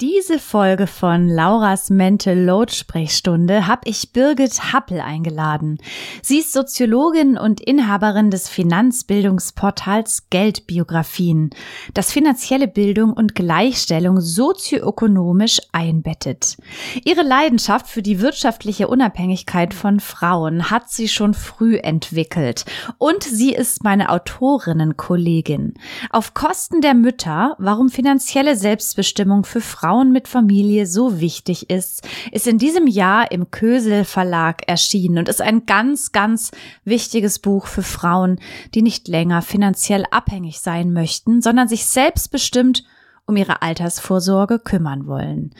diese Folge von Lauras Mental Load Sprechstunde habe ich Birgit Happel eingeladen. Sie ist Soziologin und Inhaberin des Finanzbildungsportals Geldbiografien, das finanzielle Bildung und Gleichstellung sozioökonomisch einbettet. Ihre Leidenschaft für die wirtschaftliche Unabhängigkeit von Frauen hat sie schon früh entwickelt und sie ist meine Autorinnenkollegin. Auf Kosten der Mütter, warum finanzielle Selbstbestimmung für Frauen mit Familie so wichtig ist, ist in diesem Jahr im Kösel Verlag erschienen und ist ein ganz, ganz wichtiges Buch für Frauen, die nicht länger finanziell abhängig sein möchten, sondern sich selbstbestimmt um ihre Altersvorsorge kümmern wollen.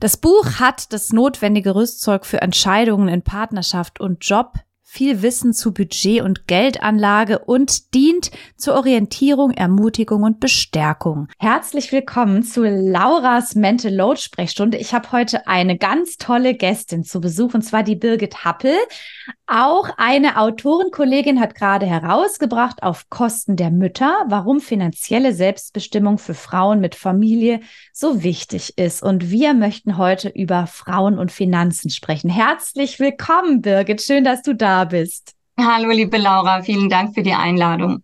Das Buch hat das notwendige Rüstzeug für Entscheidungen in Partnerschaft und Job viel Wissen zu Budget und Geldanlage und dient zur Orientierung, Ermutigung und Bestärkung. Herzlich willkommen zu Lauras Mental Load Sprechstunde. Ich habe heute eine ganz tolle Gästin zu Besuch und zwar die Birgit Happel. Auch eine Autorenkollegin hat gerade herausgebracht auf Kosten der Mütter, warum finanzielle Selbstbestimmung für Frauen mit Familie so wichtig ist. Und wir möchten heute über Frauen und Finanzen sprechen. Herzlich willkommen, Birgit. Schön, dass du da bist. Hallo, liebe Laura. Vielen Dank für die Einladung.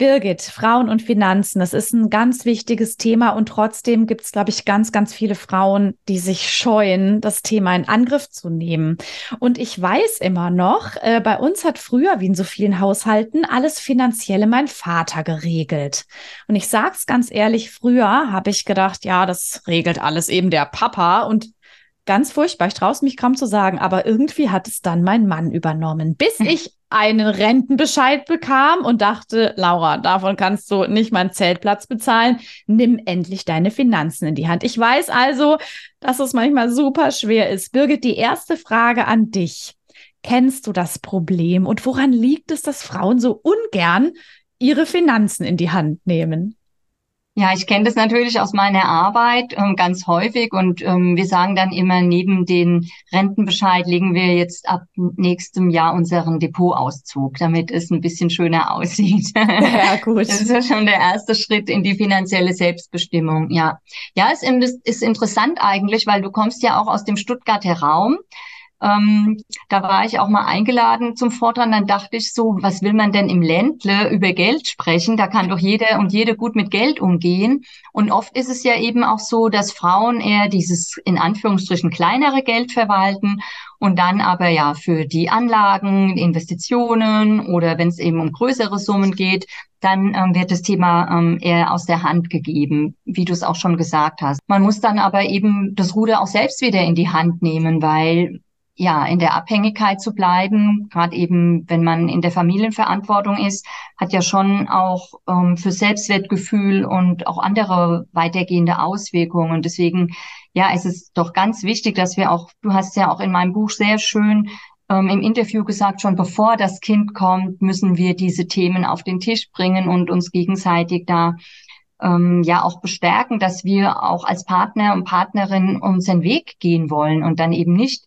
Birgit, Frauen und Finanzen, das ist ein ganz wichtiges Thema und trotzdem gibt es, glaube ich, ganz, ganz viele Frauen, die sich scheuen, das Thema in Angriff zu nehmen. Und ich weiß immer noch, äh, bei uns hat früher, wie in so vielen Haushalten, alles Finanzielle mein Vater geregelt. Und ich sag's ganz ehrlich, früher habe ich gedacht, ja, das regelt alles eben der Papa und ganz furchtbar. Ich traue es mich kaum zu sagen, aber irgendwie hat es dann mein Mann übernommen, bis hm. ich einen Rentenbescheid bekam und dachte, Laura, davon kannst du nicht meinen Zeltplatz bezahlen. Nimm endlich deine Finanzen in die Hand. Ich weiß also, dass es manchmal super schwer ist. Birgit, die erste Frage an dich. Kennst du das Problem und woran liegt es, dass Frauen so ungern ihre Finanzen in die Hand nehmen? Ja, ich kenne das natürlich aus meiner Arbeit ähm, ganz häufig und ähm, wir sagen dann immer, neben den Rentenbescheid legen wir jetzt ab nächstem Jahr unseren Depotauszug, damit es ein bisschen schöner aussieht. Ja, gut. Das ist ja schon der erste Schritt in die finanzielle Selbstbestimmung. Ja, ja, es ist interessant eigentlich, weil du kommst ja auch aus dem Stuttgarter Raum. Ähm, da war ich auch mal eingeladen zum Vortrag. Dann dachte ich so, was will man denn im Ländle über Geld sprechen? Da kann doch jeder und jede gut mit Geld umgehen. Und oft ist es ja eben auch so, dass Frauen eher dieses in Anführungsstrichen kleinere Geld verwalten und dann aber ja für die Anlagen, Investitionen oder wenn es eben um größere Summen geht, dann ähm, wird das Thema ähm, eher aus der Hand gegeben, wie du es auch schon gesagt hast. Man muss dann aber eben das Ruder auch selbst wieder in die Hand nehmen, weil ja, in der Abhängigkeit zu bleiben, gerade eben, wenn man in der Familienverantwortung ist, hat ja schon auch ähm, für Selbstwertgefühl und auch andere weitergehende Auswirkungen. Deswegen, ja, es ist doch ganz wichtig, dass wir auch, du hast ja auch in meinem Buch sehr schön ähm, im Interview gesagt, schon bevor das Kind kommt, müssen wir diese Themen auf den Tisch bringen und uns gegenseitig da ähm, ja auch bestärken, dass wir auch als Partner und Partnerin unseren Weg gehen wollen und dann eben nicht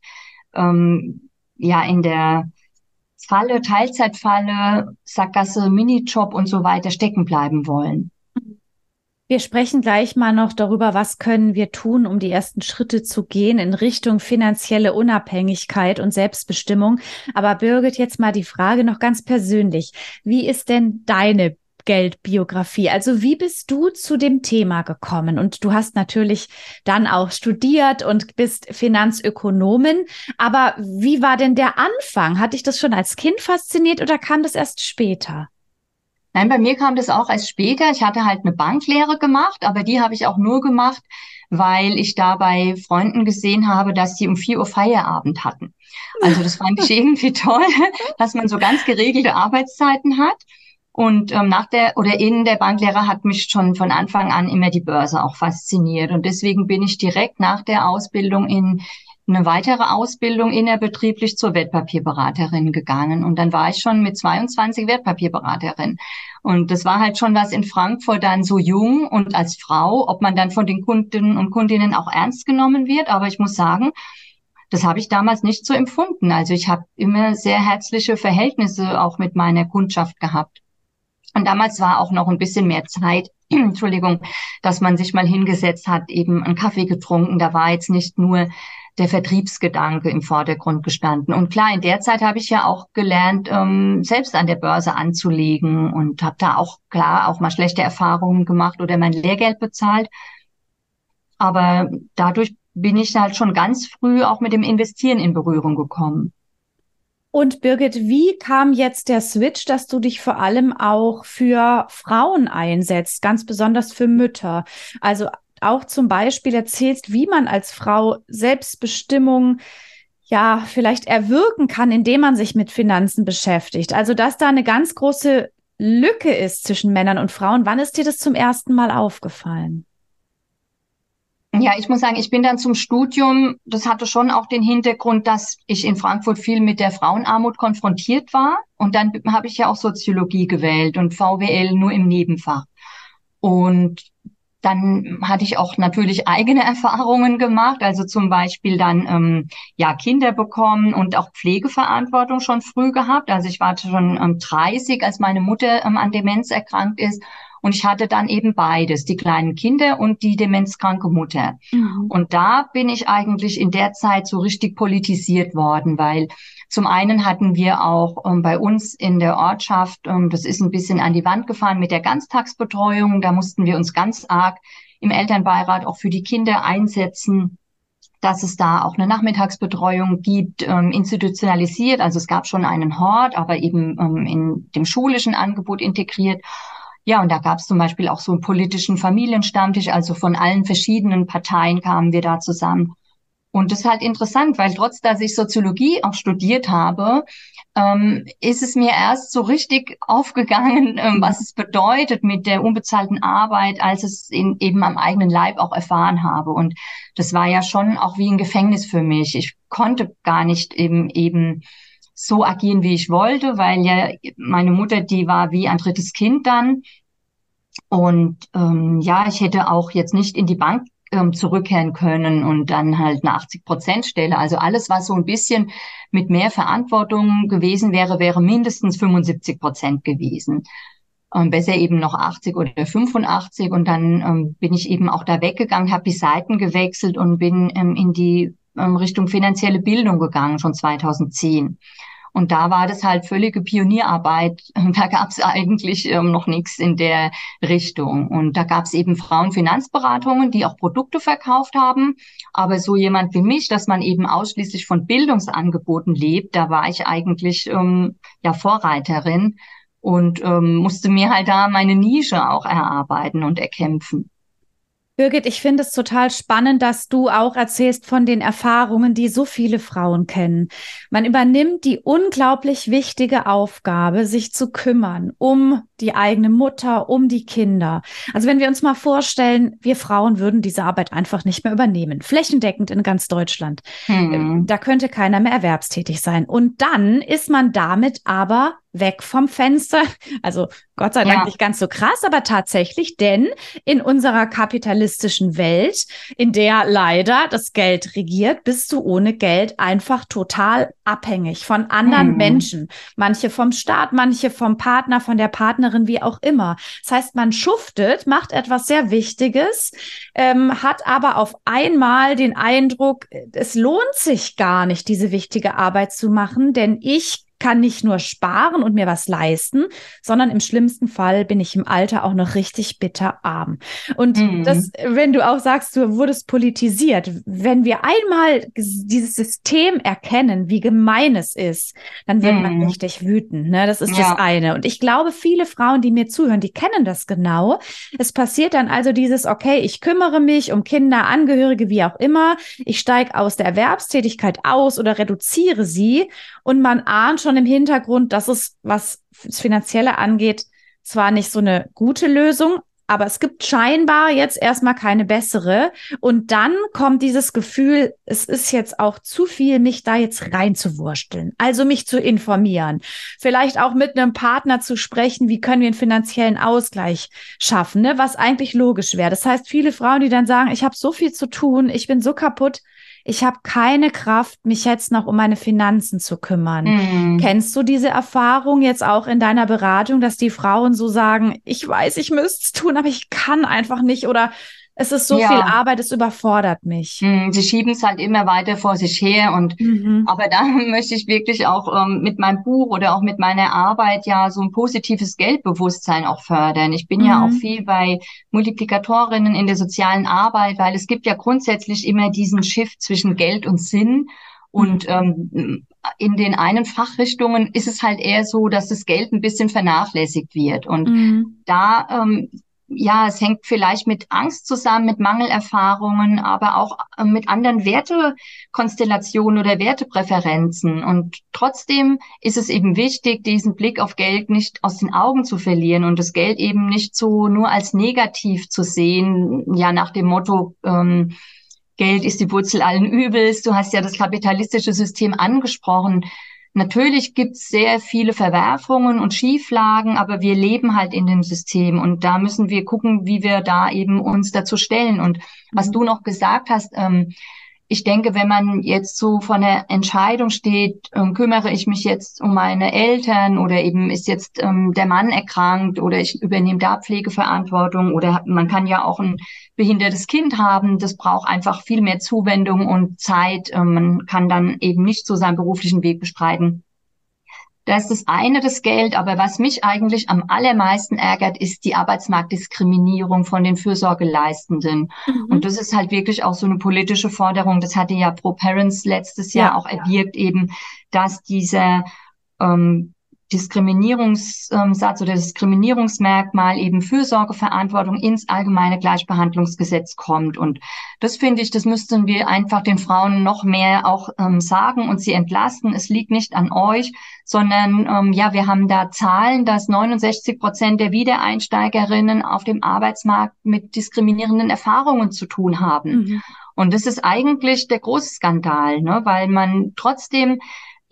ähm, ja in der Falle, Teilzeitfalle, Sackgasse, Minijob und so weiter stecken bleiben wollen. Wir sprechen gleich mal noch darüber, was können wir tun, um die ersten Schritte zu gehen in Richtung finanzielle Unabhängigkeit und Selbstbestimmung. Aber Birgit, jetzt mal die Frage noch ganz persönlich. Wie ist denn deine Geldbiografie. Also wie bist du zu dem Thema gekommen? Und du hast natürlich dann auch studiert und bist Finanzökonomin. Aber wie war denn der Anfang? Hat dich das schon als Kind fasziniert oder kam das erst später? Nein, bei mir kam das auch erst später. Ich hatte halt eine Banklehre gemacht, aber die habe ich auch nur gemacht, weil ich da bei Freunden gesehen habe, dass sie um vier Uhr Feierabend hatten. Also das fand ich irgendwie toll, dass man so ganz geregelte Arbeitszeiten hat. Und ähm, nach der oder in der Banklehre hat mich schon von Anfang an immer die Börse auch fasziniert. Und deswegen bin ich direkt nach der Ausbildung in eine weitere Ausbildung innerbetrieblich zur Wertpapierberaterin gegangen. Und dann war ich schon mit 22 Wertpapierberaterin. Und das war halt schon was in Frankfurt dann so jung und als Frau, ob man dann von den Kunden und Kundinnen auch ernst genommen wird. Aber ich muss sagen, das habe ich damals nicht so empfunden. Also ich habe immer sehr herzliche Verhältnisse auch mit meiner Kundschaft gehabt. Und damals war auch noch ein bisschen mehr Zeit, Entschuldigung, dass man sich mal hingesetzt hat, eben einen Kaffee getrunken. Da war jetzt nicht nur der Vertriebsgedanke im Vordergrund gestanden. Und klar, in der Zeit habe ich ja auch gelernt, ähm, selbst an der Börse anzulegen und habe da auch klar auch mal schlechte Erfahrungen gemacht oder mein Lehrgeld bezahlt. Aber dadurch bin ich halt schon ganz früh auch mit dem Investieren in Berührung gekommen. Und Birgit, wie kam jetzt der Switch, dass du dich vor allem auch für Frauen einsetzt, ganz besonders für Mütter? Also auch zum Beispiel erzählst, wie man als Frau Selbstbestimmung ja vielleicht erwirken kann, indem man sich mit Finanzen beschäftigt. Also dass da eine ganz große Lücke ist zwischen Männern und Frauen. Wann ist dir das zum ersten Mal aufgefallen? Ja, ich muss sagen, ich bin dann zum Studium, das hatte schon auch den Hintergrund, dass ich in Frankfurt viel mit der Frauenarmut konfrontiert war. Und dann habe ich ja auch Soziologie gewählt und VWL nur im Nebenfach. Und dann hatte ich auch natürlich eigene Erfahrungen gemacht, also zum Beispiel dann ähm, ja Kinder bekommen und auch Pflegeverantwortung schon früh gehabt. Also ich war schon ähm, 30, als meine Mutter ähm, an Demenz erkrankt ist und ich hatte dann eben beides, die kleinen Kinder und die demenzkranke Mutter. Mhm. Und da bin ich eigentlich in der Zeit so richtig politisiert worden, weil zum einen hatten wir auch ähm, bei uns in der Ortschaft, ähm, das ist ein bisschen an die Wand gefahren mit der Ganztagsbetreuung. Da mussten wir uns ganz arg im Elternbeirat auch für die Kinder einsetzen dass es da auch eine Nachmittagsbetreuung gibt, ähm, institutionalisiert. Also es gab schon einen Hort, aber eben ähm, in dem schulischen Angebot integriert. Ja, und da gab es zum Beispiel auch so einen politischen Familienstammtisch, also von allen verschiedenen Parteien kamen wir da zusammen. Und das ist halt interessant, weil trotz dass ich Soziologie auch studiert habe, ähm, ist es mir erst so richtig aufgegangen, ähm, was es bedeutet mit der unbezahlten Arbeit, als es in, eben am eigenen Leib auch erfahren habe. Und das war ja schon auch wie ein Gefängnis für mich. Ich konnte gar nicht eben eben so agieren, wie ich wollte, weil ja meine Mutter, die war wie ein drittes Kind dann. Und ähm, ja, ich hätte auch jetzt nicht in die Bank ähm, zurückkehren können und dann halt eine 80 Prozent Stelle. Also alles, was so ein bisschen mit mehr Verantwortung gewesen wäre, wäre mindestens 75 Prozent gewesen. Ähm, besser eben noch 80 oder 85. Und dann ähm, bin ich eben auch da weggegangen, habe die Seiten gewechselt und bin ähm, in die ähm, Richtung finanzielle Bildung gegangen, schon 2010. Und da war das halt völlige Pionierarbeit. Da gab es eigentlich ähm, noch nichts in der Richtung. Und da gab es eben Frauenfinanzberatungen, die auch Produkte verkauft haben. Aber so jemand wie mich, dass man eben ausschließlich von Bildungsangeboten lebt, da war ich eigentlich ähm, ja Vorreiterin und ähm, musste mir halt da meine Nische auch erarbeiten und erkämpfen. Birgit, ich finde es total spannend, dass du auch erzählst von den Erfahrungen, die so viele Frauen kennen. Man übernimmt die unglaublich wichtige Aufgabe, sich zu kümmern um die eigene Mutter, um die Kinder. Also wenn wir uns mal vorstellen, wir Frauen würden diese Arbeit einfach nicht mehr übernehmen, flächendeckend in ganz Deutschland. Hm. Da könnte keiner mehr erwerbstätig sein. Und dann ist man damit aber weg vom Fenster. Also Gott sei Dank ja. nicht ganz so krass, aber tatsächlich, denn in unserer kapitalistischen Welt, in der leider das Geld regiert, bist du ohne Geld einfach total abhängig von anderen hm. Menschen. Manche vom Staat, manche vom Partner, von der Partnerin, wie auch immer. Das heißt, man schuftet, macht etwas sehr Wichtiges, ähm, hat aber auf einmal den Eindruck, es lohnt sich gar nicht, diese wichtige Arbeit zu machen, denn ich kann nicht nur sparen und mir was leisten, sondern im schlimmsten Fall bin ich im Alter auch noch richtig bitter arm. Und mhm. das, wenn du auch sagst, du wurdest politisiert, wenn wir einmal dieses System erkennen, wie gemein es ist, dann wird mhm. man richtig wütend. Ne? Das ist ja. das eine. Und ich glaube, viele Frauen, die mir zuhören, die kennen das genau. Es passiert dann also dieses, okay, ich kümmere mich um Kinder, Angehörige, wie auch immer. Ich steige aus der Erwerbstätigkeit aus oder reduziere sie. Und man ahnt schon im Hintergrund, dass es, was das Finanzielle angeht, zwar nicht so eine gute Lösung, aber es gibt scheinbar jetzt erstmal keine bessere. Und dann kommt dieses Gefühl, es ist jetzt auch zu viel, mich da jetzt reinzuwursteln. Also mich zu informieren. Vielleicht auch mit einem Partner zu sprechen, wie können wir einen finanziellen Ausgleich schaffen, ne? was eigentlich logisch wäre. Das heißt, viele Frauen, die dann sagen, ich habe so viel zu tun, ich bin so kaputt, ich habe keine Kraft, mich jetzt noch um meine Finanzen zu kümmern. Mhm. Kennst du diese Erfahrung jetzt auch in deiner Beratung, dass die Frauen so sagen, ich weiß, ich müsste es tun, aber ich kann einfach nicht oder es ist so ja. viel Arbeit, es überfordert mich. Hm, sie schieben es halt immer weiter vor sich her und mhm. aber da möchte ich wirklich auch ähm, mit meinem Buch oder auch mit meiner Arbeit ja so ein positives Geldbewusstsein auch fördern. Ich bin mhm. ja auch mhm. viel bei Multiplikatorinnen in der sozialen Arbeit, weil es gibt ja grundsätzlich immer diesen Shift zwischen Geld und Sinn. Und mhm. ähm, in den einen Fachrichtungen ist es halt eher so, dass das Geld ein bisschen vernachlässigt wird. Und mhm. da ähm, ja, es hängt vielleicht mit Angst zusammen, mit Mangelerfahrungen, aber auch äh, mit anderen Wertekonstellationen oder Wertepräferenzen. Und trotzdem ist es eben wichtig, diesen Blick auf Geld nicht aus den Augen zu verlieren und das Geld eben nicht so nur als negativ zu sehen, ja, nach dem Motto, ähm, Geld ist die Wurzel allen Übels. Du hast ja das kapitalistische System angesprochen. Natürlich gibt's sehr viele Verwerfungen und Schieflagen, aber wir leben halt in dem System und da müssen wir gucken, wie wir da eben uns dazu stellen. Und was mhm. du noch gesagt hast, ähm, ich denke, wenn man jetzt so vor einer Entscheidung steht, ähm, kümmere ich mich jetzt um meine Eltern oder eben ist jetzt ähm, der Mann erkrankt oder ich übernehme da Pflegeverantwortung oder man kann ja auch ein behindertes Kind haben, das braucht einfach viel mehr Zuwendung und Zeit. Ähm, man kann dann eben nicht so seinen beruflichen Weg bestreiten. Da ist das eine das Geld, aber was mich eigentlich am allermeisten ärgert, ist die Arbeitsmarktdiskriminierung von den Fürsorgeleistenden. Mhm. Und das ist halt wirklich auch so eine politische Forderung. Das hatte ja Pro Parents letztes Jahr ja. auch erwirkt eben, dass dieser ähm, Diskriminierungssatz oder Diskriminierungsmerkmal eben Fürsorgeverantwortung ins allgemeine Gleichbehandlungsgesetz kommt. Und das finde ich, das müssten wir einfach den Frauen noch mehr auch ähm, sagen und sie entlasten. Es liegt nicht an euch, sondern ähm, ja, wir haben da Zahlen, dass 69 Prozent der Wiedereinsteigerinnen auf dem Arbeitsmarkt mit diskriminierenden Erfahrungen zu tun haben. Mhm. Und das ist eigentlich der große Skandal, ne? weil man trotzdem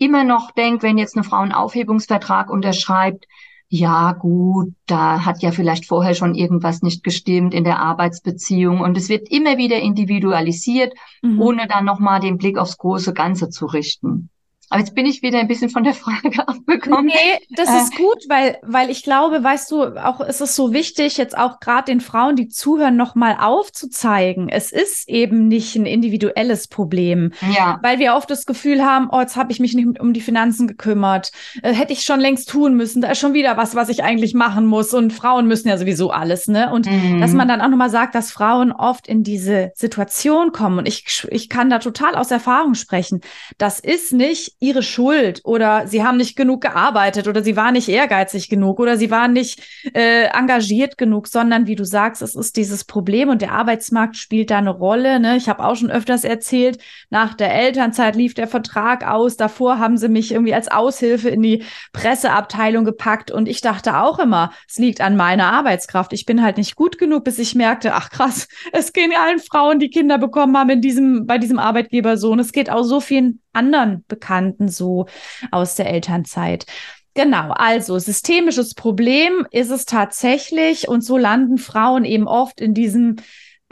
immer noch denkt, wenn jetzt eine Frau einen Aufhebungsvertrag unterschreibt, ja gut, da hat ja vielleicht vorher schon irgendwas nicht gestimmt in der Arbeitsbeziehung und es wird immer wieder individualisiert, mhm. ohne dann nochmal den Blick aufs große Ganze zu richten. Aber jetzt bin ich wieder ein bisschen von der Frage abgekommen. Nee, das äh, ist gut, weil, weil ich glaube, weißt du, auch ist es so wichtig, jetzt auch gerade den Frauen, die zuhören, nochmal aufzuzeigen. Es ist eben nicht ein individuelles Problem. Ja. Weil wir oft das Gefühl haben, oh, jetzt habe ich mich nicht um die Finanzen gekümmert. Äh, hätte ich schon längst tun müssen. Da ist schon wieder was, was ich eigentlich machen muss. Und Frauen müssen ja sowieso alles, ne? Und mhm. dass man dann auch nochmal sagt, dass Frauen oft in diese Situation kommen. Und ich, ich kann da total aus Erfahrung sprechen. Das ist nicht ihre Schuld oder sie haben nicht genug gearbeitet oder sie waren nicht ehrgeizig genug oder sie waren nicht äh, engagiert genug, sondern wie du sagst, es ist dieses Problem und der Arbeitsmarkt spielt da eine Rolle. Ne? Ich habe auch schon öfters erzählt, nach der Elternzeit lief der Vertrag aus, davor haben sie mich irgendwie als Aushilfe in die Presseabteilung gepackt und ich dachte auch immer, es liegt an meiner Arbeitskraft. Ich bin halt nicht gut genug, bis ich merkte, ach krass, es gehen allen Frauen, die Kinder bekommen haben in diesem, bei diesem Arbeitgeber so und es geht auch so vielen anderen Bekannten so aus der Elternzeit. Genau, also systemisches Problem ist es tatsächlich und so landen Frauen eben oft in diesem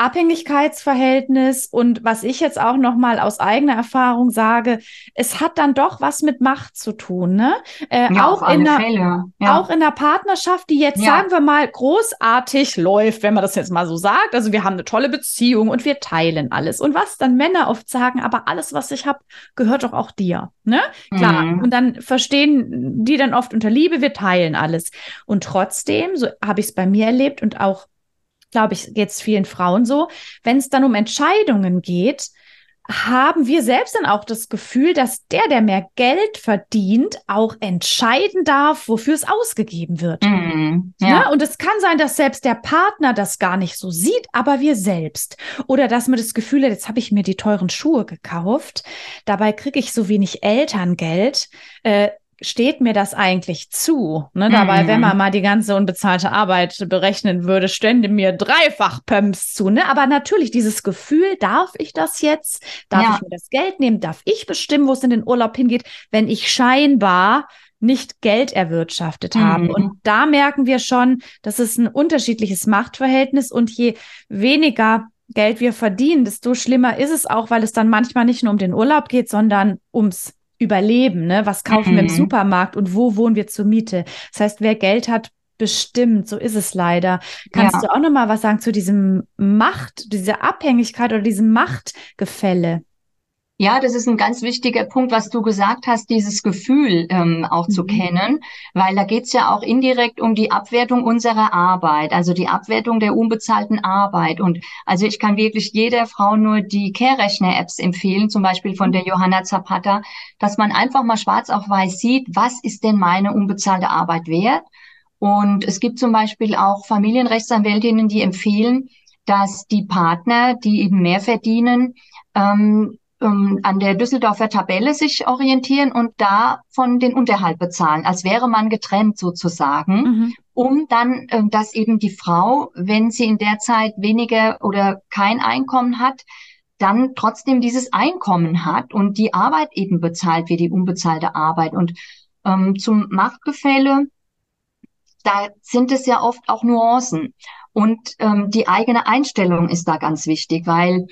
Abhängigkeitsverhältnis und was ich jetzt auch noch mal aus eigener Erfahrung sage, es hat dann doch was mit Macht zu tun, ne? Äh, ja, auch in einer, ja. auch in einer Partnerschaft, die jetzt ja. sagen wir mal großartig läuft, wenn man das jetzt mal so sagt. Also wir haben eine tolle Beziehung und wir teilen alles. Und was dann Männer oft sagen, aber alles, was ich habe, gehört doch auch dir, ne? Klar. Mhm. Und dann verstehen die dann oft unter Liebe, wir teilen alles. Und trotzdem, so habe ich es bei mir erlebt und auch glaube ich, geht es vielen Frauen so, wenn es dann um Entscheidungen geht, haben wir selbst dann auch das Gefühl, dass der, der mehr Geld verdient, auch entscheiden darf, wofür es ausgegeben wird. Mm, ja. ja. Und es kann sein, dass selbst der Partner das gar nicht so sieht, aber wir selbst. Oder dass man das Gefühl hat, jetzt habe ich mir die teuren Schuhe gekauft, dabei kriege ich so wenig Elterngeld. Äh, steht mir das eigentlich zu? Ne, dabei, mhm. wenn man mal die ganze unbezahlte Arbeit berechnen würde, stände mir dreifach Pumps zu. Ne? Aber natürlich, dieses Gefühl, darf ich das jetzt? Darf ja. ich mir das Geld nehmen? Darf ich bestimmen, wo es in den Urlaub hingeht, wenn ich scheinbar nicht Geld erwirtschaftet mhm. habe? Und da merken wir schon, dass es ein unterschiedliches Machtverhältnis und je weniger Geld wir verdienen, desto schlimmer ist es auch, weil es dann manchmal nicht nur um den Urlaub geht, sondern ums überleben. Ne? Was kaufen mhm. wir im mhm. Supermarkt und wo wohnen wir zur Miete? Das heißt, wer Geld hat, bestimmt. So ist es leider. Kannst ja. du auch noch mal was sagen zu diesem Macht, dieser Abhängigkeit oder diesem Machtgefälle? Ja, das ist ein ganz wichtiger Punkt, was du gesagt hast, dieses Gefühl ähm, auch mhm. zu kennen, weil da geht's ja auch indirekt um die Abwertung unserer Arbeit, also die Abwertung der unbezahlten Arbeit. Und also ich kann wirklich jeder Frau nur die Care-Rechner-Apps empfehlen, zum Beispiel von der Johanna Zapata, dass man einfach mal schwarz auf weiß sieht, was ist denn meine unbezahlte Arbeit wert? Und es gibt zum Beispiel auch Familienrechtsanwältinnen, die empfehlen, dass die Partner, die eben mehr verdienen, ähm, ähm, an der Düsseldorfer Tabelle sich orientieren und davon den Unterhalt bezahlen, als wäre man getrennt sozusagen, mhm. um dann, äh, dass eben die Frau, wenn sie in der Zeit weniger oder kein Einkommen hat, dann trotzdem dieses Einkommen hat und die Arbeit eben bezahlt wie die unbezahlte Arbeit. Und ähm, zum Machtgefälle, da sind es ja oft auch Nuancen. Und ähm, die eigene Einstellung ist da ganz wichtig, weil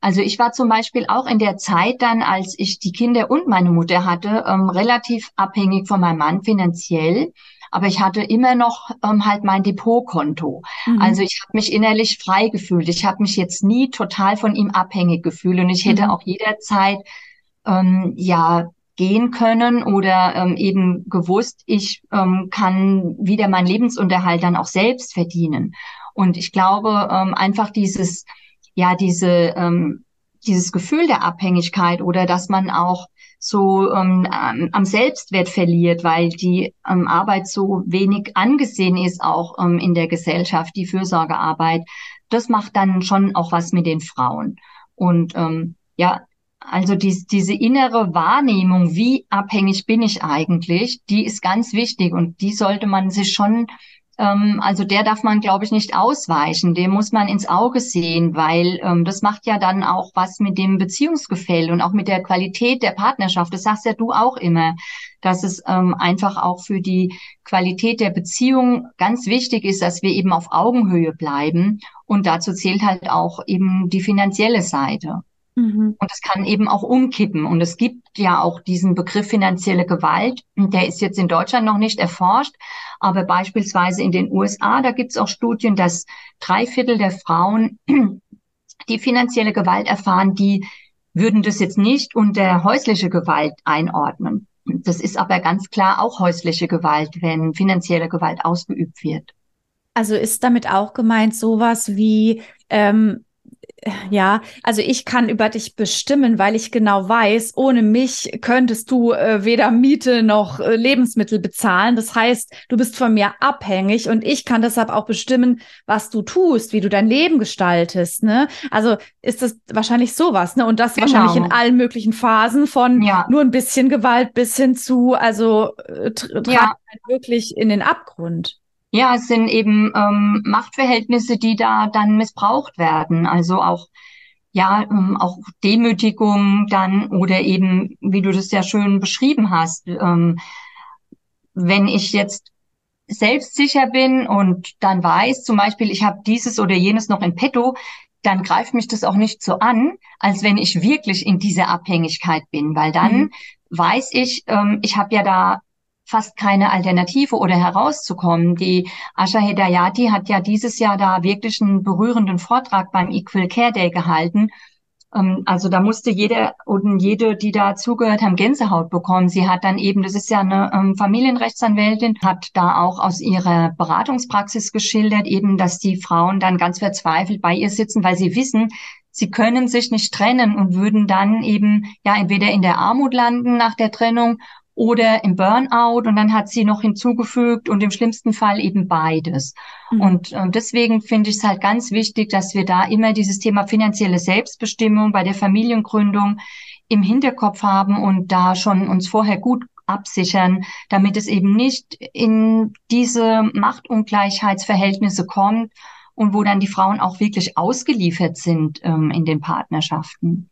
also ich war zum Beispiel auch in der Zeit dann, als ich die Kinder und meine Mutter hatte, ähm, relativ abhängig von meinem Mann finanziell. Aber ich hatte immer noch ähm, halt mein Depotkonto. Mhm. Also ich habe mich innerlich frei gefühlt. Ich habe mich jetzt nie total von ihm abhängig gefühlt und ich hätte mhm. auch jederzeit ähm, ja gehen können oder ähm, eben gewusst, ich ähm, kann wieder meinen Lebensunterhalt dann auch selbst verdienen. Und ich glaube ähm, einfach dieses ja diese ähm, dieses Gefühl der Abhängigkeit oder dass man auch so ähm, am Selbstwert verliert, weil die ähm, Arbeit so wenig angesehen ist, auch ähm, in der Gesellschaft, die Fürsorgearbeit. Das macht dann schon auch was mit den Frauen. Und ähm, ja, also dies, diese innere Wahrnehmung, wie abhängig bin ich eigentlich, die ist ganz wichtig und die sollte man sich schon also der darf man, glaube ich, nicht ausweichen. Dem muss man ins Auge sehen, weil ähm, das macht ja dann auch was mit dem Beziehungsgefälle und auch mit der Qualität der Partnerschaft. Das sagst ja du auch immer, dass es ähm, einfach auch für die Qualität der Beziehung ganz wichtig ist, dass wir eben auf Augenhöhe bleiben. Und dazu zählt halt auch eben die finanzielle Seite. Mhm. Und es kann eben auch umkippen. Und es gibt ja auch diesen Begriff finanzielle Gewalt. Der ist jetzt in Deutschland noch nicht erforscht. Aber beispielsweise in den USA, da gibt es auch Studien, dass drei Viertel der Frauen, die finanzielle Gewalt erfahren, die würden das jetzt nicht unter häusliche Gewalt einordnen. Das ist aber ganz klar auch häusliche Gewalt, wenn finanzielle Gewalt ausgeübt wird. Also ist damit auch gemeint sowas wie ähm, ja, also ich kann über dich bestimmen, weil ich genau weiß, ohne mich könntest du äh, weder Miete noch äh, Lebensmittel bezahlen. Das heißt, du bist von mir abhängig und ich kann deshalb auch bestimmen, was du tust, wie du dein Leben gestaltest. Ne? Also ist das wahrscheinlich sowas, ne? Und das genau. wahrscheinlich in allen möglichen Phasen von ja. nur ein bisschen Gewalt bis hin zu, also äh, ja. halt wirklich in den Abgrund. Ja, es sind eben ähm, Machtverhältnisse, die da dann missbraucht werden. Also auch ja ähm, auch Demütigung dann oder eben, wie du das ja schön beschrieben hast, ähm, wenn ich jetzt selbstsicher bin und dann weiß, zum Beispiel, ich habe dieses oder jenes noch in petto, dann greift mich das auch nicht so an, als wenn ich wirklich in dieser Abhängigkeit bin, weil dann mhm. weiß ich, ähm, ich habe ja da fast keine Alternative oder herauszukommen. Die Asha Hedayati hat ja dieses Jahr da wirklich einen berührenden Vortrag beim Equal Care Day gehalten. Ähm, also da musste jeder und jede, die da zugehört haben, Gänsehaut bekommen. Sie hat dann eben, das ist ja eine ähm, Familienrechtsanwältin, hat da auch aus ihrer Beratungspraxis geschildert, eben, dass die Frauen dann ganz verzweifelt bei ihr sitzen, weil sie wissen, sie können sich nicht trennen und würden dann eben ja entweder in der Armut landen nach der Trennung oder im Burnout. Und dann hat sie noch hinzugefügt und im schlimmsten Fall eben beides. Mhm. Und äh, deswegen finde ich es halt ganz wichtig, dass wir da immer dieses Thema finanzielle Selbstbestimmung bei der Familiengründung im Hinterkopf haben und da schon uns vorher gut absichern, damit es eben nicht in diese Machtungleichheitsverhältnisse kommt und wo dann die Frauen auch wirklich ausgeliefert sind ähm, in den Partnerschaften.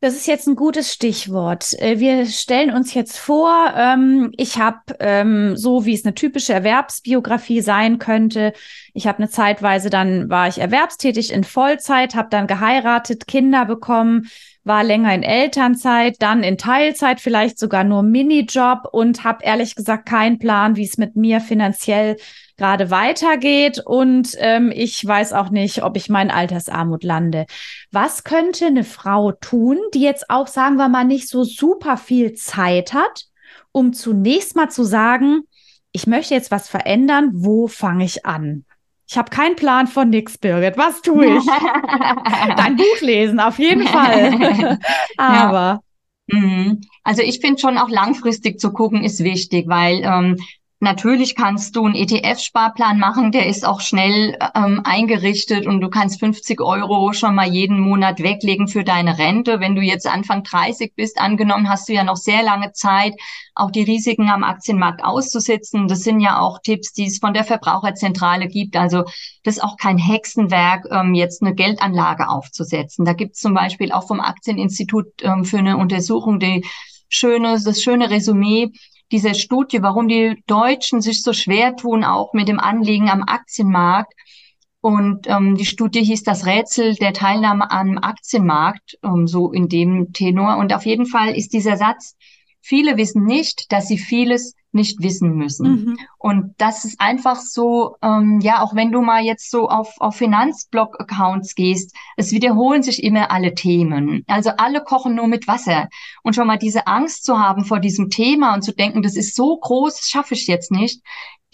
Das ist jetzt ein gutes Stichwort. Äh, wir stellen uns jetzt vor, ähm, ich habe, ähm, so wie es eine typische Erwerbsbiografie sein könnte, ich habe eine Zeitweise, dann war ich erwerbstätig in Vollzeit, habe dann geheiratet, Kinder bekommen, war länger in Elternzeit, dann in Teilzeit, vielleicht sogar nur Minijob und habe ehrlich gesagt keinen Plan, wie es mit mir finanziell gerade weitergeht und ähm, ich weiß auch nicht, ob ich meinen Altersarmut lande. Was könnte eine Frau tun, die jetzt auch, sagen wir mal, nicht so super viel Zeit hat, um zunächst mal zu sagen, ich möchte jetzt was verändern, wo fange ich an? Ich habe keinen Plan von nix, Birgit. Was tue ich? Dein Buch lesen, auf jeden Fall. Aber. Ja. Mhm. Also ich finde schon auch langfristig zu gucken ist wichtig, weil ähm, Natürlich kannst du einen ETF-Sparplan machen, der ist auch schnell ähm, eingerichtet und du kannst 50 Euro schon mal jeden Monat weglegen für deine Rente. Wenn du jetzt Anfang 30 bist, angenommen hast du ja noch sehr lange Zeit, auch die Risiken am Aktienmarkt auszusitzen. Das sind ja auch Tipps, die es von der Verbraucherzentrale gibt. Also das ist auch kein Hexenwerk, ähm, jetzt eine Geldanlage aufzusetzen. Da gibt es zum Beispiel auch vom Aktieninstitut ähm, für eine Untersuchung die schöne, das schöne Resümee, dieser Studie, warum die Deutschen sich so schwer tun, auch mit dem Anliegen am Aktienmarkt. Und ähm, die Studie hieß das Rätsel der Teilnahme am Aktienmarkt, ähm, so in dem Tenor. Und auf jeden Fall ist dieser Satz, viele wissen nicht, dass sie vieles nicht wissen müssen. Mhm. Und das ist einfach so, ähm, ja, auch wenn du mal jetzt so auf, auf Finanzblog-Accounts gehst, es wiederholen sich immer alle Themen. Also alle kochen nur mit Wasser. Und schon mal diese Angst zu haben vor diesem Thema und zu denken, das ist so groß, das schaffe ich jetzt nicht,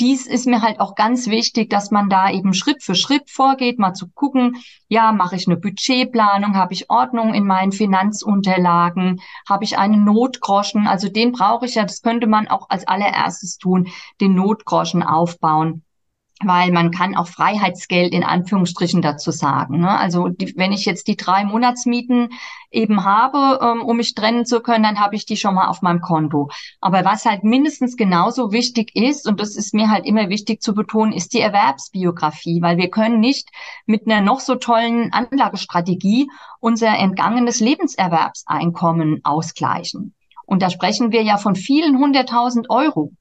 dies ist mir halt auch ganz wichtig, dass man da eben Schritt für Schritt vorgeht, mal zu gucken, ja, mache ich eine Budgetplanung, habe ich Ordnung in meinen Finanzunterlagen, habe ich einen Notgroschen, also den brauche ich ja, das könnte man auch als allererstes tun, den Notgroschen aufbauen weil man kann auch Freiheitsgeld in Anführungsstrichen dazu sagen. Ne? Also die, wenn ich jetzt die drei Monatsmieten eben habe, ähm, um mich trennen zu können, dann habe ich die schon mal auf meinem Konto. Aber was halt mindestens genauso wichtig ist, und das ist mir halt immer wichtig zu betonen, ist die Erwerbsbiografie, weil wir können nicht mit einer noch so tollen Anlagestrategie unser entgangenes Lebenserwerbseinkommen ausgleichen. Und da sprechen wir ja von vielen hunderttausend Euro.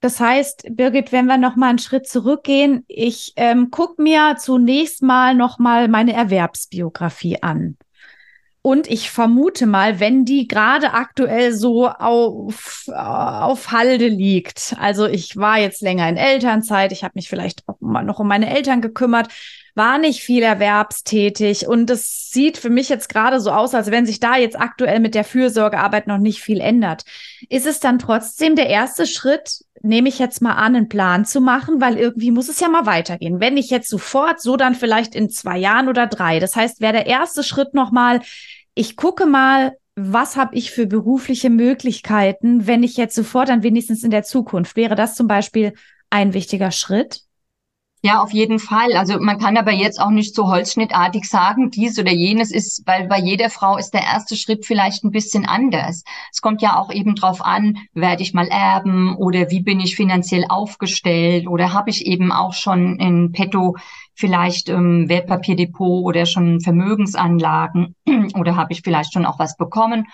Das heißt, Birgit, wenn wir noch mal einen Schritt zurückgehen, ich ähm, gucke mir zunächst mal noch mal meine Erwerbsbiografie an. Und ich vermute mal, wenn die gerade aktuell so auf, auf Halde liegt, also ich war jetzt länger in Elternzeit, ich habe mich vielleicht auch noch um meine Eltern gekümmert, war nicht viel erwerbstätig und es sieht für mich jetzt gerade so aus, als wenn sich da jetzt aktuell mit der Fürsorgearbeit noch nicht viel ändert. Ist es dann trotzdem der erste Schritt, nehme ich jetzt mal an, einen Plan zu machen, weil irgendwie muss es ja mal weitergehen. Wenn ich jetzt sofort, so dann vielleicht in zwei Jahren oder drei. Das heißt, wäre der erste Schritt nochmal, ich gucke mal, was habe ich für berufliche Möglichkeiten, wenn ich jetzt sofort dann wenigstens in der Zukunft, wäre das zum Beispiel ein wichtiger Schritt? Ja, auf jeden Fall. Also man kann aber jetzt auch nicht so holzschnittartig sagen, dies oder jenes ist, weil bei jeder Frau ist der erste Schritt vielleicht ein bisschen anders. Es kommt ja auch eben drauf an, werde ich mal erben oder wie bin ich finanziell aufgestellt oder habe ich eben auch schon in petto vielleicht ähm, Wertpapierdepot oder schon Vermögensanlagen oder habe ich vielleicht schon auch was bekommen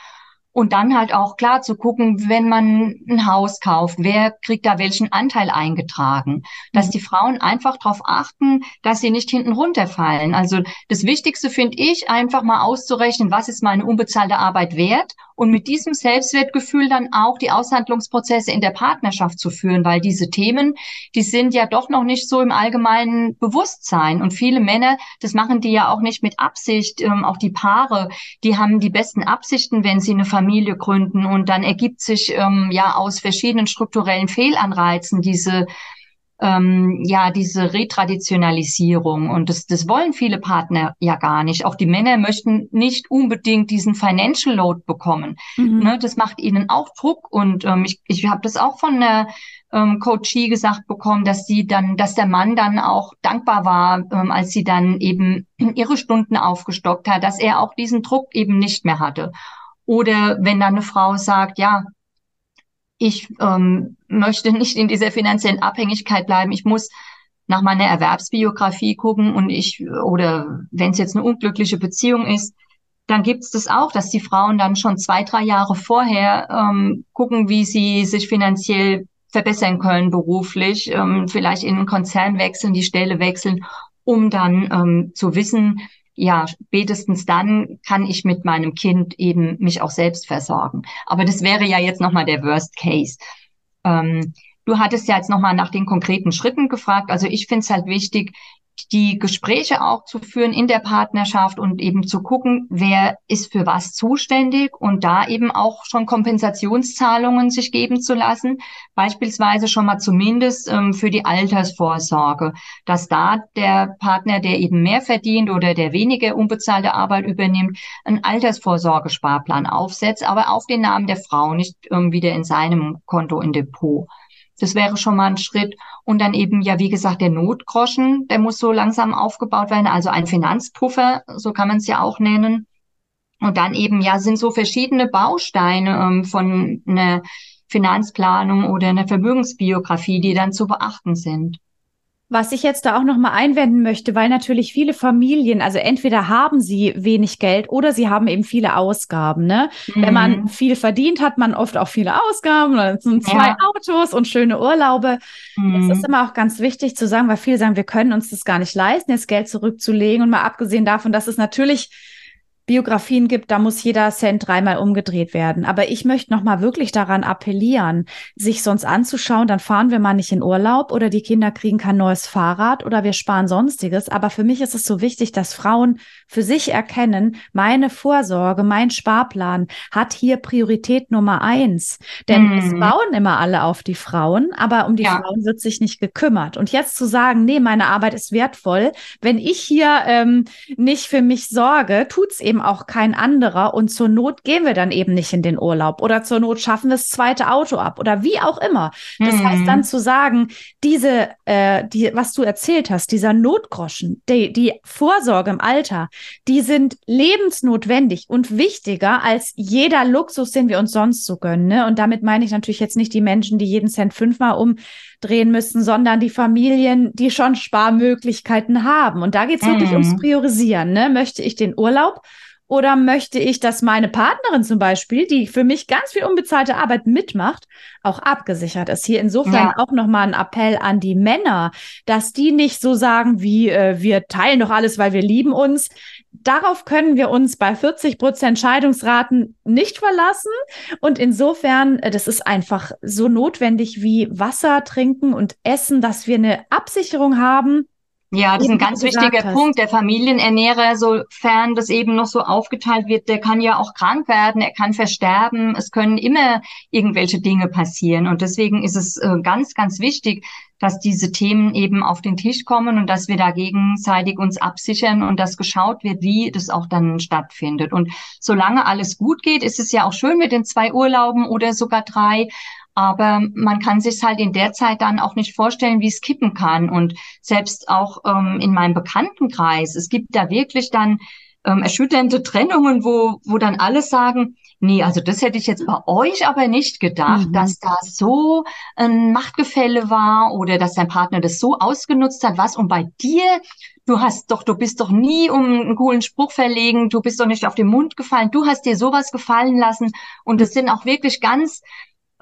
Und dann halt auch klar zu gucken, wenn man ein Haus kauft, wer kriegt da welchen Anteil eingetragen. Dass mhm. die Frauen einfach darauf achten, dass sie nicht hinten runterfallen. Also das Wichtigste finde ich, einfach mal auszurechnen, was ist meine unbezahlte Arbeit wert und mit diesem Selbstwertgefühl dann auch die Aushandlungsprozesse in der Partnerschaft zu führen, weil diese Themen, die sind ja doch noch nicht so im allgemeinen Bewusstsein. Und viele Männer, das machen die ja auch nicht mit Absicht, ähm, auch die Paare, die haben die besten Absichten, wenn sie eine Familie Familie gründen und dann ergibt sich ähm, ja aus verschiedenen strukturellen Fehlanreizen diese ähm, ja diese Retraditionalisierung und das, das wollen viele Partner ja gar nicht. Auch die Männer möchten nicht unbedingt diesen Financial Load bekommen. Mhm. Ne, das macht ihnen auch Druck und ähm, ich, ich habe das auch von der ähm, Coachie gesagt bekommen, dass sie dann, dass der Mann dann auch dankbar war, ähm, als sie dann eben ihre Stunden aufgestockt hat, dass er auch diesen Druck eben nicht mehr hatte. Oder wenn dann eine Frau sagt, ja, ich ähm, möchte nicht in dieser finanziellen Abhängigkeit bleiben, ich muss nach meiner Erwerbsbiografie gucken und ich, oder wenn es jetzt eine unglückliche Beziehung ist, dann gibt es das auch, dass die Frauen dann schon zwei, drei Jahre vorher ähm, gucken, wie sie sich finanziell verbessern können beruflich, ähm, vielleicht in einen Konzern wechseln, die Stelle wechseln, um dann ähm, zu wissen, ja, spätestens dann kann ich mit meinem Kind eben mich auch selbst versorgen. Aber das wäre ja jetzt nochmal der Worst Case. Ähm, du hattest ja jetzt nochmal nach den konkreten Schritten gefragt. Also ich finde es halt wichtig, die Gespräche auch zu führen in der Partnerschaft und eben zu gucken, wer ist für was zuständig und da eben auch schon Kompensationszahlungen sich geben zu lassen, beispielsweise schon mal zumindest ähm, für die Altersvorsorge, dass da der Partner, der eben mehr verdient oder der weniger unbezahlte Arbeit übernimmt, einen Altersvorsorgesparplan aufsetzt, aber auf den Namen der Frau, nicht ähm, wieder in seinem Konto in Depot. Das wäre schon mal ein Schritt. Und dann eben, ja, wie gesagt, der Notgroschen, der muss so langsam aufgebaut werden, also ein Finanzpuffer, so kann man es ja auch nennen. Und dann eben, ja, sind so verschiedene Bausteine ähm, von einer Finanzplanung oder einer Vermögensbiografie, die dann zu beachten sind. Was ich jetzt da auch noch mal einwenden möchte, weil natürlich viele Familien, also entweder haben sie wenig Geld oder sie haben eben viele Ausgaben. Ne? Mhm. Wenn man mhm. viel verdient, hat man oft auch viele Ausgaben, dann sind zwei ja. Autos und schöne Urlaube. Mhm. Es ist immer auch ganz wichtig zu sagen, weil viele sagen, wir können uns das gar nicht leisten, jetzt Geld zurückzulegen. Und mal abgesehen davon, dass es natürlich Biografien gibt, da muss jeder Cent dreimal umgedreht werden. Aber ich möchte noch mal wirklich daran appellieren, sich sonst anzuschauen, dann fahren wir mal nicht in Urlaub oder die Kinder kriegen kein neues Fahrrad oder wir sparen sonstiges. Aber für mich ist es so wichtig, dass Frauen für sich erkennen, meine Vorsorge, mein Sparplan hat hier Priorität Nummer eins. Denn hm. es bauen immer alle auf die Frauen, aber um die ja. Frauen wird sich nicht gekümmert. Und jetzt zu sagen, nee, meine Arbeit ist wertvoll, wenn ich hier ähm, nicht für mich sorge, tut's eben eben auch kein anderer und zur Not gehen wir dann eben nicht in den Urlaub oder zur Not schaffen wir das zweite Auto ab oder wie auch immer. Das mhm. heißt dann zu sagen, diese, äh, die, was du erzählt hast, dieser Notgroschen, die, die Vorsorge im Alter, die sind lebensnotwendig und wichtiger als jeder Luxus, den wir uns sonst so gönnen. Ne? Und damit meine ich natürlich jetzt nicht die Menschen, die jeden Cent fünfmal umdrehen müssen, sondern die Familien, die schon Sparmöglichkeiten haben. Und da geht es mhm. wirklich ums Priorisieren. Ne? Möchte ich den Urlaub oder möchte ich, dass meine Partnerin zum Beispiel, die für mich ganz viel unbezahlte Arbeit mitmacht, auch abgesichert ist? Hier insofern ja. auch nochmal ein Appell an die Männer, dass die nicht so sagen, wie äh, wir teilen doch alles, weil wir lieben uns. Darauf können wir uns bei 40 Prozent Scheidungsraten nicht verlassen. Und insofern, äh, das ist einfach so notwendig wie Wasser trinken und essen, dass wir eine Absicherung haben ja, das ist ein ganz wichtiger hast. Punkt. Der Familienernährer, sofern das eben noch so aufgeteilt wird, der kann ja auch krank werden, er kann versterben. Es können immer irgendwelche Dinge passieren. Und deswegen ist es äh, ganz, ganz wichtig, dass diese Themen eben auf den Tisch kommen und dass wir da gegenseitig uns absichern und dass geschaut wird, wie das auch dann stattfindet. Und solange alles gut geht, ist es ja auch schön mit den zwei Urlauben oder sogar drei. Aber man kann sich halt in der Zeit dann auch nicht vorstellen, wie es kippen kann. Und selbst auch ähm, in meinem Bekanntenkreis, es gibt da wirklich dann ähm, erschütternde Trennungen, wo, wo dann alle sagen, nee, also das hätte ich jetzt bei euch aber nicht gedacht, mhm. dass da so ein Machtgefälle war oder dass dein Partner das so ausgenutzt hat, was und bei dir, du hast doch, du bist doch nie um einen coolen Spruch verlegen, du bist doch nicht auf den Mund gefallen, du hast dir sowas gefallen lassen. Und das sind auch wirklich ganz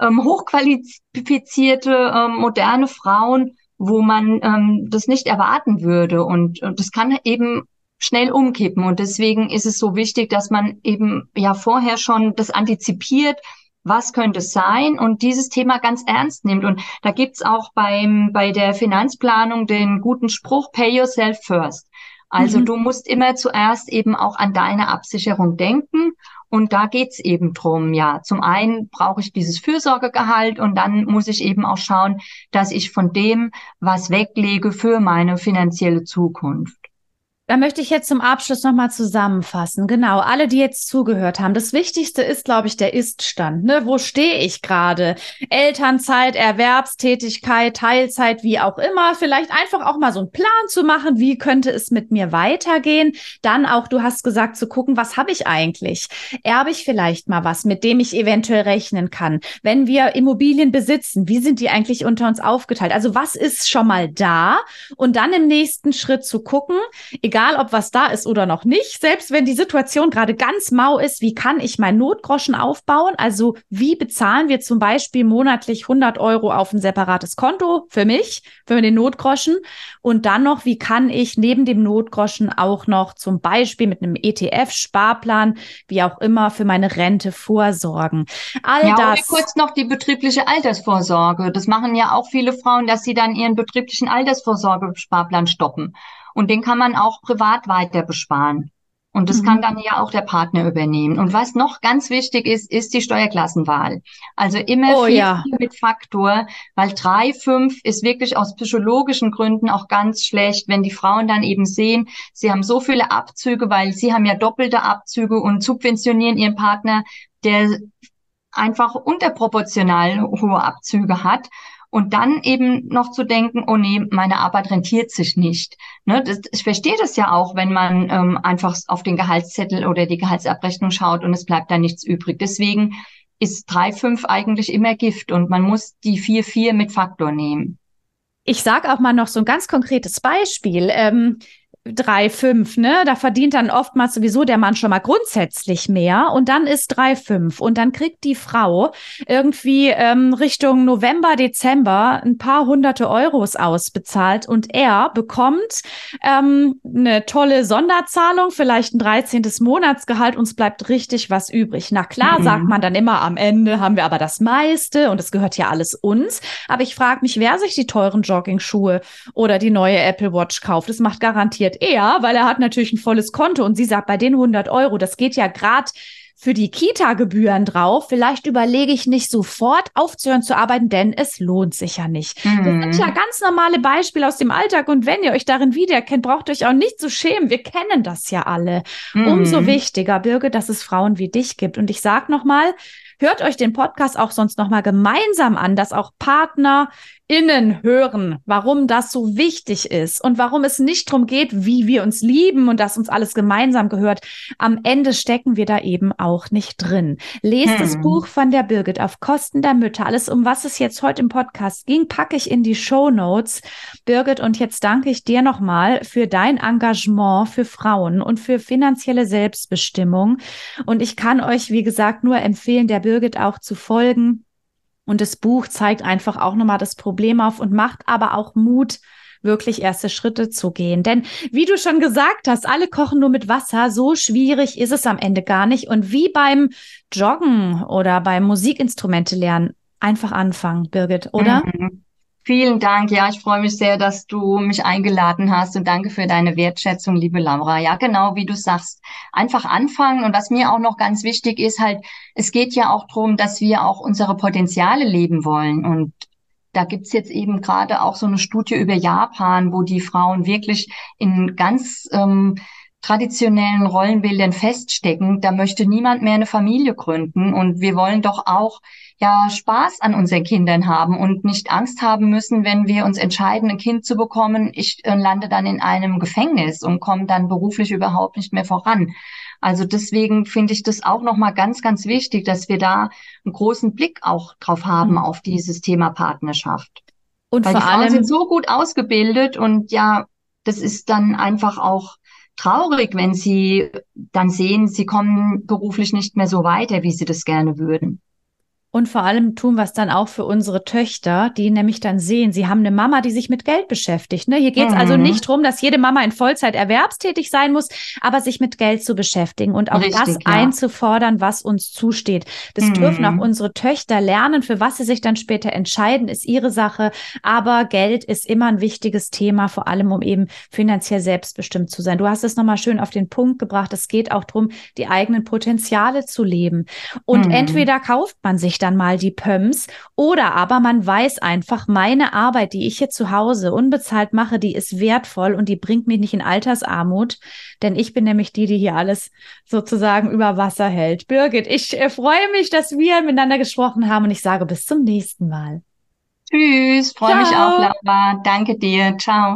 ähm, hochqualifizierte, ähm, moderne Frauen, wo man ähm, das nicht erwarten würde. Und, und das kann eben schnell umkippen. Und deswegen ist es so wichtig, dass man eben ja vorher schon das antizipiert, was könnte es sein und dieses Thema ganz ernst nimmt. Und da gibt's auch beim, bei der Finanzplanung den guten Spruch, pay yourself first. Also mhm. du musst immer zuerst eben auch an deine Absicherung denken. Und da geht's eben drum, ja. Zum einen brauche ich dieses Fürsorgegehalt und dann muss ich eben auch schauen, dass ich von dem was weglege für meine finanzielle Zukunft. Da möchte ich jetzt zum Abschluss nochmal zusammenfassen. Genau, alle, die jetzt zugehört haben. Das Wichtigste ist, glaube ich, der Iststand. Ne? Wo stehe ich gerade? Elternzeit, Erwerbstätigkeit, Teilzeit, wie auch immer. Vielleicht einfach auch mal so einen Plan zu machen. Wie könnte es mit mir weitergehen? Dann auch, du hast gesagt, zu gucken, was habe ich eigentlich? Erbe ich vielleicht mal was, mit dem ich eventuell rechnen kann? Wenn wir Immobilien besitzen, wie sind die eigentlich unter uns aufgeteilt? Also was ist schon mal da? Und dann im nächsten Schritt zu gucken, egal ob was da ist oder noch nicht, selbst wenn die Situation gerade ganz mau ist, wie kann ich mein Notgroschen aufbauen? Also wie bezahlen wir zum Beispiel monatlich 100 Euro auf ein separates Konto für mich, für den Notgroschen? Und dann noch, wie kann ich neben dem Notgroschen auch noch zum Beispiel mit einem ETF, Sparplan, wie auch immer, für meine Rente vorsorgen? All ja, das. kurz noch die betriebliche Altersvorsorge. Das machen ja auch viele Frauen, dass sie dann ihren betrieblichen Altersvorsorge-Sparplan stoppen. Und den kann man auch privat weiter besparen. Und das mhm. kann dann ja auch der Partner übernehmen. Und was noch ganz wichtig ist, ist die Steuerklassenwahl. Also immer oh, viel, ja. mit Faktor, weil drei, fünf ist wirklich aus psychologischen Gründen auch ganz schlecht, wenn die Frauen dann eben sehen, sie haben so viele Abzüge, weil sie haben ja doppelte Abzüge und subventionieren ihren Partner, der einfach unterproportional hohe Abzüge hat. Und dann eben noch zu denken, oh nee, meine Arbeit rentiert sich nicht. Ne, das, ich verstehe das ja auch, wenn man ähm, einfach auf den Gehaltszettel oder die Gehaltsabrechnung schaut und es bleibt da nichts übrig. Deswegen ist 3,5 eigentlich immer Gift und man muss die 4,4 mit Faktor nehmen. Ich sage auch mal noch so ein ganz konkretes Beispiel. Ähm, drei fünf, ne? Da verdient dann oftmals sowieso der Mann schon mal grundsätzlich mehr und dann ist drei fünf und dann kriegt die Frau irgendwie ähm, Richtung November, Dezember ein paar hunderte Euros ausbezahlt und er bekommt ähm, eine tolle Sonderzahlung, vielleicht ein 13. Monatsgehalt und es bleibt richtig was übrig. Na klar, mhm. sagt man dann immer am Ende haben wir aber das meiste und es gehört ja alles uns. Aber ich frage mich, wer sich die teuren Jogging-Schuhe oder die neue Apple Watch kauft. Das macht garantiert reagiert er, weil er hat natürlich ein volles Konto und sie sagt, bei den 100 Euro, das geht ja gerade für die Kita-Gebühren drauf. Vielleicht überlege ich nicht sofort aufzuhören zu arbeiten, denn es lohnt sich ja nicht. Mhm. Das sind ja ganz normale Beispiele aus dem Alltag und wenn ihr euch darin wiedererkennt, braucht euch auch nicht zu schämen. Wir kennen das ja alle. Mhm. Umso wichtiger, Birgit, dass es Frauen wie dich gibt. Und ich sag noch mal, hört euch den Podcast auch sonst noch mal gemeinsam an, dass auch Partner innen hören, warum das so wichtig ist und warum es nicht darum geht, wie wir uns lieben und dass uns alles gemeinsam gehört. Am Ende stecken wir da eben auch nicht drin. Lest hm. das Buch von der Birgit auf Kosten der Mütter. Alles, um was es jetzt heute im Podcast ging, packe ich in die Show Notes. Birgit, und jetzt danke ich dir nochmal für dein Engagement für Frauen und für finanzielle Selbstbestimmung. Und ich kann euch, wie gesagt, nur empfehlen, der Birgit auch zu folgen und das Buch zeigt einfach auch nochmal das Problem auf und macht aber auch Mut, wirklich erste Schritte zu gehen. Denn wie du schon gesagt hast, alle kochen nur mit Wasser. So schwierig ist es am Ende gar nicht. Und wie beim Joggen oder beim Musikinstrumente lernen, einfach anfangen, Birgit, oder? Mhm. Vielen Dank. Ja, ich freue mich sehr, dass du mich eingeladen hast und danke für deine Wertschätzung, liebe Laura. Ja, genau, wie du sagst, einfach anfangen. Und was mir auch noch ganz wichtig ist, halt, es geht ja auch darum, dass wir auch unsere Potenziale leben wollen. Und da gibt's jetzt eben gerade auch so eine Studie über Japan, wo die Frauen wirklich in ganz ähm, traditionellen Rollenbildern feststecken. Da möchte niemand mehr eine Familie gründen. Und wir wollen doch auch ja Spaß an unseren Kindern haben und nicht Angst haben müssen, wenn wir uns entscheiden, ein Kind zu bekommen. Ich äh, lande dann in einem Gefängnis und komme dann beruflich überhaupt nicht mehr voran. Also deswegen finde ich das auch nochmal ganz, ganz wichtig, dass wir da einen großen Blick auch drauf haben auf dieses Thema Partnerschaft. Und Weil vor die Frauen allem sind so gut ausgebildet und ja, das ist dann einfach auch traurig, wenn sie dann sehen, sie kommen beruflich nicht mehr so weiter, wie sie das gerne würden. Und vor allem tun wir es dann auch für unsere Töchter, die nämlich dann sehen, sie haben eine Mama, die sich mit Geld beschäftigt. Ne? Hier geht es also mhm. also nicht darum, dass jede Mama in Vollzeit erwerbstätig sein muss, aber sich mit Geld zu beschäftigen und auch Richtig, das ja. einzufordern, was uns zusteht. Das mhm. dürfen auch unsere Töchter lernen. Für was sie sich dann später entscheiden, ist ihre Sache. Aber Geld ist immer ein wichtiges Thema, vor allem um eben finanziell selbstbestimmt zu sein. Du hast es nochmal schön auf den Punkt gebracht. Es geht auch darum, die eigenen Potenziale zu leben. Und mhm. entweder kauft man sich dann mal die Pöms. Oder aber man weiß einfach, meine Arbeit, die ich hier zu Hause unbezahlt mache, die ist wertvoll und die bringt mich nicht in Altersarmut. Denn ich bin nämlich die, die hier alles sozusagen über Wasser hält. Birgit, ich äh, freue mich, dass wir miteinander gesprochen haben und ich sage bis zum nächsten Mal. Tschüss, freue mich auch, Laura. Danke dir. Ciao.